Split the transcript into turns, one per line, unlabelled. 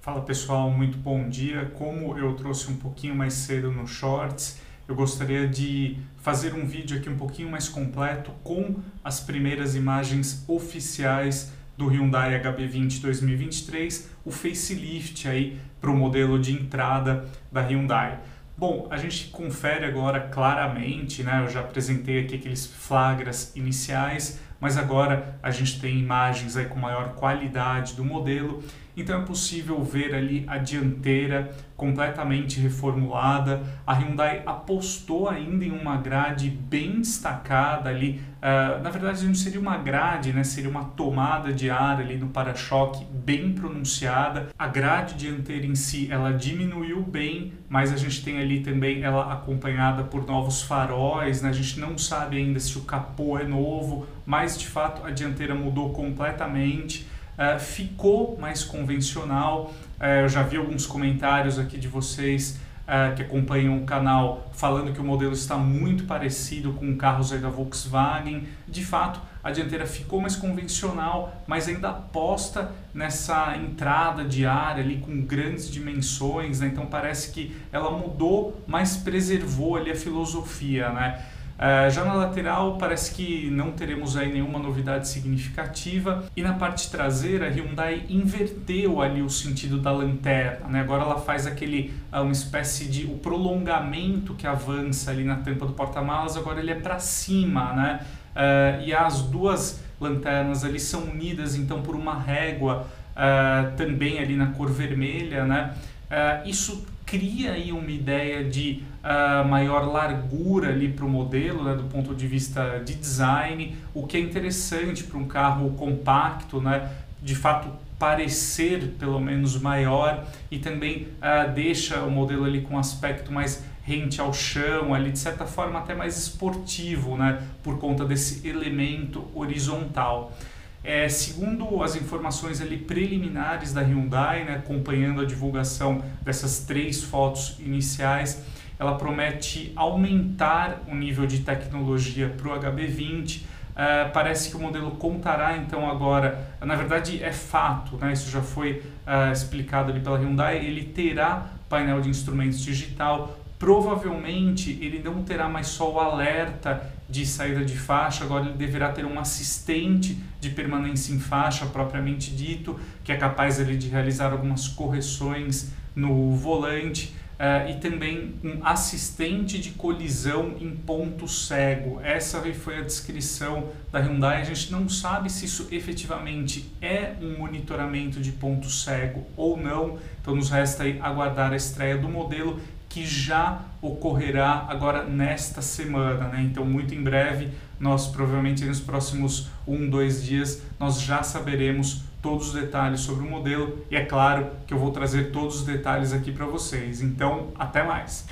Fala pessoal, muito bom dia. Como eu trouxe um pouquinho mais cedo no Shorts, eu gostaria de fazer um vídeo aqui um pouquinho mais completo com as primeiras imagens oficiais do Hyundai HB20 2023, o facelift aí para o modelo de entrada da Hyundai. Bom, a gente confere agora claramente, né? Eu já apresentei aqui aqueles flagras iniciais, mas agora a gente tem imagens aí com maior qualidade do modelo, então é possível ver ali a dianteira completamente reformulada. A Hyundai apostou ainda em uma grade bem destacada ali. Uh, na verdade, não seria uma grade, né? seria uma tomada de ar ali no para-choque bem pronunciada. A grade dianteira em si ela diminuiu bem, mas a gente tem ali também ela acompanhada por novos faróis. Né? A gente não sabe ainda se o capô é novo, mas de fato a dianteira mudou completamente. Uh, ficou mais convencional. Uh, eu já vi alguns comentários aqui de vocês uh, que acompanham o canal falando que o modelo está muito parecido com carros aí da Volkswagen. De fato, a dianteira ficou mais convencional, mas ainda aposta nessa entrada de ar ali com grandes dimensões, né? então parece que ela mudou, mas preservou ali a filosofia, né? Uh, já na lateral parece que não teremos aí nenhuma novidade significativa e na parte traseira a Hyundai inverteu ali o sentido da lanterna, né? agora ela faz aquele uh, uma espécie de o prolongamento que avança ali na tampa do porta-malas, agora ele é para cima, né? Uh, e as duas lanternas ali são unidas então por uma régua também ali na cor vermelha, né? Isso cria aí uma ideia de uh, maior largura ali para o modelo, né, do ponto de vista de design, o que é interessante para um carro compacto, né, de fato parecer pelo menos maior e também uh, deixa o modelo ali com um aspecto mais rente ao chão, ali de certa forma até mais esportivo, né, por conta desse elemento horizontal. É, segundo as informações ali preliminares da Hyundai, né, acompanhando a divulgação dessas três fotos iniciais, ela promete aumentar o nível de tecnologia para o HB20. Uh, parece que o modelo contará então agora, na verdade é fato, né, isso já foi uh, explicado ali pela Hyundai, ele terá painel de instrumentos digital, provavelmente ele não terá mais só o alerta de saída de faixa, agora ele deverá ter um assistente de permanência em faixa propriamente dito, que é capaz ali, de realizar algumas correções no volante. Uh, e também um assistente de colisão em ponto cego. Essa foi a descrição da Hyundai. A gente não sabe se isso efetivamente é um monitoramento de ponto cego ou não. Então nos resta aí aguardar a estreia do modelo que já ocorrerá agora nesta semana, né? Então, muito em breve, nós provavelmente nos próximos um, dois dias, nós já saberemos todos os detalhes sobre o modelo e é claro que eu vou trazer todos os detalhes aqui para vocês. Então, até mais!